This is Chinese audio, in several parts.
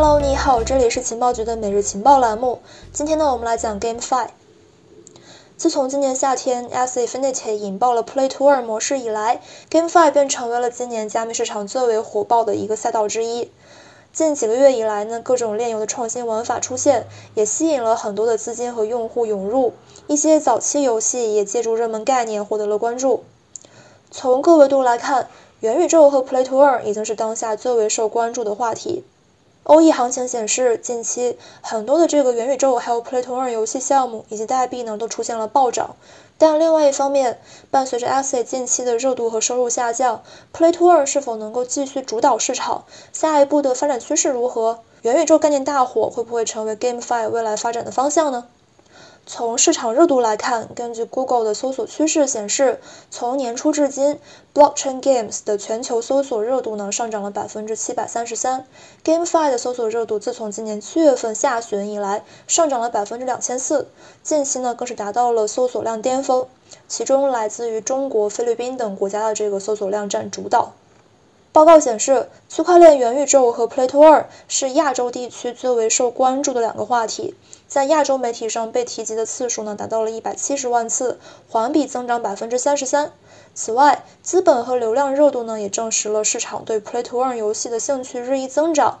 Hello，你好，这里是情报局的每日情报栏目。今天呢，我们来讲 GameFi。自从今年夏天 as Infinity 引爆了 Play to Earn 模式以来，GameFi 便成为了今年加密市场最为火爆的一个赛道之一。近几个月以来呢，各种链游的创新玩法出现，也吸引了很多的资金和用户涌入。一些早期游戏也借助热门概念获得了关注。从各维度来看，元宇宙和 Play to Earn 已经是当下最为受关注的话题。欧 E 行情显示，近期很多的这个元宇宙还有 play tor 游戏项目以及代币呢，都出现了暴涨。但另外一方面，伴随着 Axie 近期的热度和收入下降 play tor 是否能够继续主导市场？下一步的发展趋势如何？元宇宙概念大火会不会成为 GameFi 未来发展的方向呢？从市场热度来看，根据 Google 的搜索趋势显示，从年初至今，Blockchain Games 的全球搜索热度呢上涨了百分之七百三十三，GameFi 的搜索热度自从今年七月份下旬以来上涨了百分之两千四，近期呢更是达到了搜索量巅峰，其中来自于中国、菲律宾等国家的这个搜索量占主导。报告显示，区块链、元宇宙和 Play to Earn 是亚洲地区最为受关注的两个话题。在亚洲媒体上被提及的次数呢，达到了一百七十万次，环比增长百分之三十三。此外，资本和流量热度呢，也证实了市场对 Play to Earn 游戏的兴趣日益增长。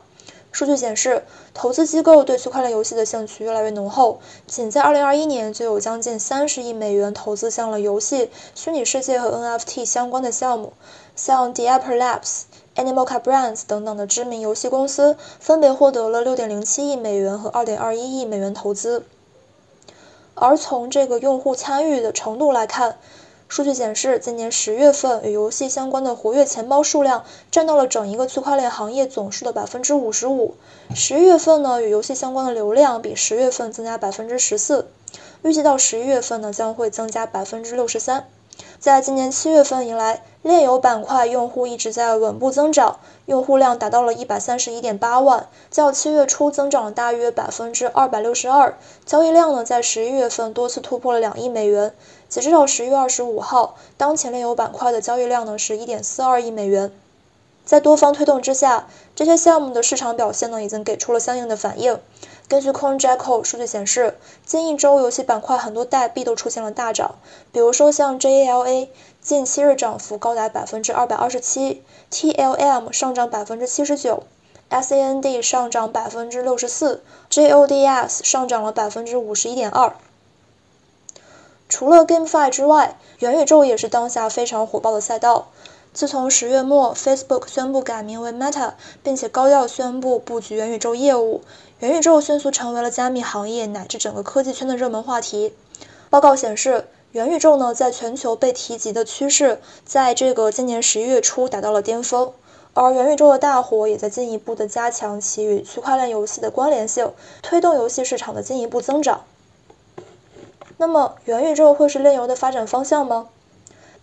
数据显示，投资机构对区块链游戏的兴趣越来越浓厚，仅在2021年就有将近三十亿美元投资向了游戏、虚拟世界和 NFT 相关的项目，像 Dapper Labs。Animalca Brands 等等的知名游戏公司分别获得了6.07亿美元和2.21亿美元投资。而从这个用户参与的程度来看，数据显示，今年十月份与游戏相关的活跃钱包数量占到了整一个区块链行业总数的百分之五十五。十一月份呢，与游戏相关的流量比十月份增加百分之十四，预计到十一月份呢，将会增加百分之六十三。在今年七月份以来，炼油板块用户一直在稳步增长，用户量达到了一百三十一点八万，较七月初增长了大约百分之二百六十二。交易量呢，在十一月份多次突破了两亿美元。截止到十一月二十五号，当前炼油板块的交易量呢是一点四二亿美元。在多方推动之下，这些项目的市场表现呢，已经给出了相应的反应。根据 CoinJacko 数据显示，近一周游戏板块很多代币都出现了大涨，比如说像 JALA 近七日涨幅高达百分之二百二十七，TLM 上涨百分之七十九，SAND 上涨百分之六十四，JODS 上涨了百分之五十一点二。除了 GameFi 之外，元宇宙也是当下非常火爆的赛道。自从十月末，Facebook 宣布改名为 Meta，并且高调宣布布局元宇宙业务，元宇宙迅速成为了加密行业乃至整个科技圈的热门话题。报告显示，元宇宙呢在全球被提及的趋势，在这个今年十一月初达到了巅峰，而元宇宙的大火也在进一步的加强其与区块链游戏的关联性，推动游戏市场的进一步增长。那么，元宇宙会是链游的发展方向吗？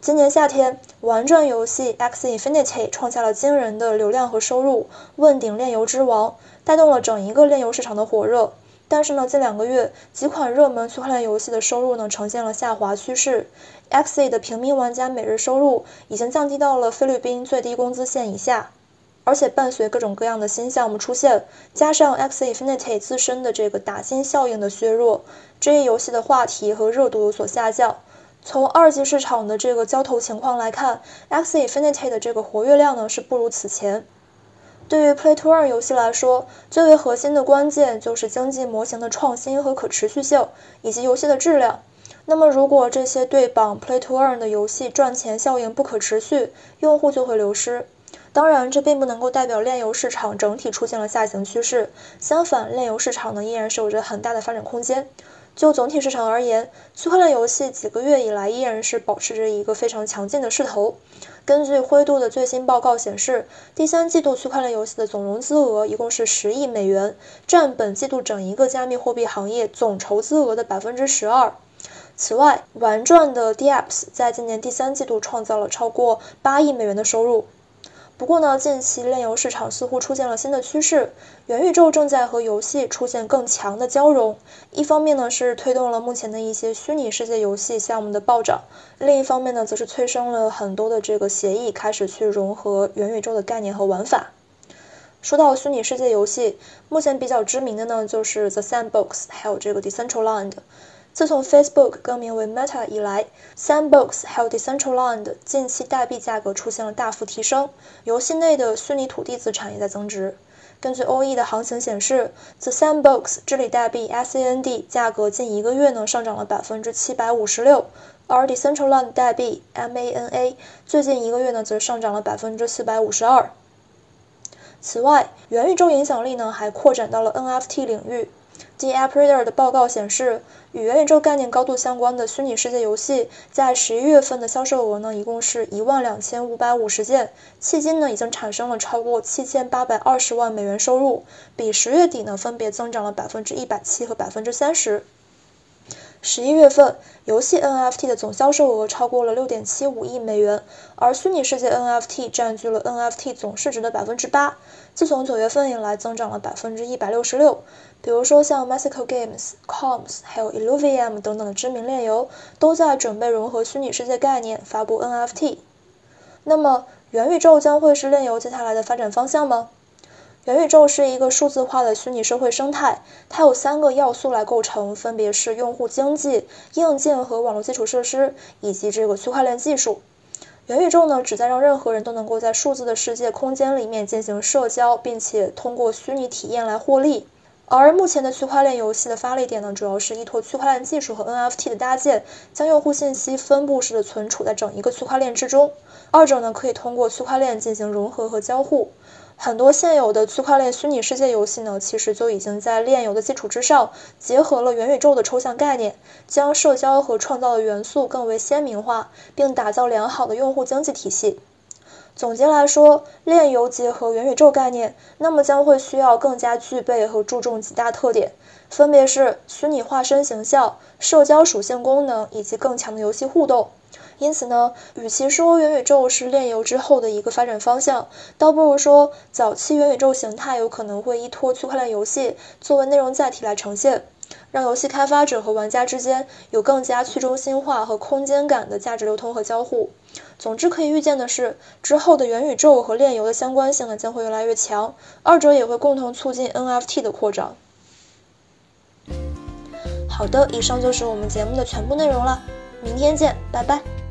今年夏天，玩转游戏 X Infinity 创下了惊人的流量和收入，问鼎链游之王，带动了整一个链游市场的火热。但是呢，近两个月，几款热门区块链游戏的收入呢呈现了下滑趋势 X 的平民玩家每日收入已经降低到了菲律宾最低工资线以下。而且伴随各种各样的新项目出现，加上 X Infinity 自身的这个打新效应的削弱，这一游戏的话题和热度有所下降。从二级市场的这个交投情况来看，X Infinity 的这个活跃量呢是不如此前。对于 Play to Earn 游戏来说，最为核心的关键就是经济模型的创新和可持续性，以及游戏的质量。那么如果这些对绑 Play to Earn 的游戏赚钱效应不可持续，用户就会流失。当然，这并不能够代表链游市场整体出现了下行趋势，相反，链游市场呢依然是有着很大的发展空间。就总体市场而言，区块链游戏几个月以来依然是保持着一个非常强劲的势头。根据灰度的最新报告显示，第三季度区块链游戏的总融资额一共是十亿美元，占本季度整一个加密货币行业总筹资额的百分之十二。此外，玩转的 Dapps 在今年第三季度创造了超过八亿美元的收入。不过呢，近期炼游市场似乎出现了新的趋势，元宇宙正在和游戏出现更强的交融。一方面呢是推动了目前的一些虚拟世界游戏项目的暴涨，另一方面呢则是催生了很多的这个协议开始去融合元宇宙的概念和玩法。说到虚拟世界游戏，目前比较知名的呢就是 The Sandbox，还有这个 Decentraland。自从 Facebook 更名为 Meta 以来，Sandbox 还有 Decentraland 近期代币价格出现了大幅提升，游戏内的虚拟土地资产也在增值。根据 OE 的行情显示，The Sandbox 治理代币 SAND 价格近一个月呢上涨了百分之七百五十六，而 Decentraland 代币 MANA 最近一个月呢则上涨了百分之四百五十二。此外，元宇宙影响力呢还扩展到了 NFT 领域。The App Reader 的报告显示，与元宇宙概念高度相关的虚拟世界游戏，在十一月份的销售额呢，一共是一万两千五百五十件，迄今呢已经产生了超过七千八百二十万美元收入，比十月底呢分别增长了百分之一百七和百分之三十。十一月份，游戏 NFT 的总销售额超过了六点七五亿美元，而虚拟世界 NFT 占据了 NFT 总市值的百分之八。自从九月份以来，增长了百分之一百六十六。比如说像 Mexico Games、Coms，还有 Illuvium 等等的知名链游，都在准备融合虚拟世界概念，发布 NFT。那么，元宇宙将会是链游接下来的发展方向吗？元宇宙是一个数字化的虚拟社会生态，它有三个要素来构成，分别是用户经济、硬件和网络基础设施，以及这个区块链技术。元宇宙呢，旨在让任何人都能够在数字的世界空间里面进行社交，并且通过虚拟体验来获利。而目前的区块链游戏的发力点呢，主要是依托区块链技术和 NFT 的搭建，将用户信息分布式的存储在整一个区块链之中。二者呢，可以通过区块链进行融合和交互。很多现有的区块链虚拟世界游戏呢，其实就已经在链游的基础之上，结合了元宇宙的抽象概念，将社交和创造的元素更为鲜明化，并打造良好的用户经济体系。总结来说，链游结合元宇宙概念，那么将会需要更加具备和注重几大特点，分别是虚拟化身形象、社交属性功能以及更强的游戏互动。因此呢，与其说元宇宙是链游之后的一个发展方向，倒不如说早期元宇宙形态有可能会依托区块链游戏作为内容载体来呈现，让游戏开发者和玩家之间有更加去中心化和空间感的价值流通和交互。总之，可以预见的是，之后的元宇宙和链游的相关性呢将会越来越强，二者也会共同促进 NFT 的扩张。好的，以上就是我们节目的全部内容了，明天见，拜拜。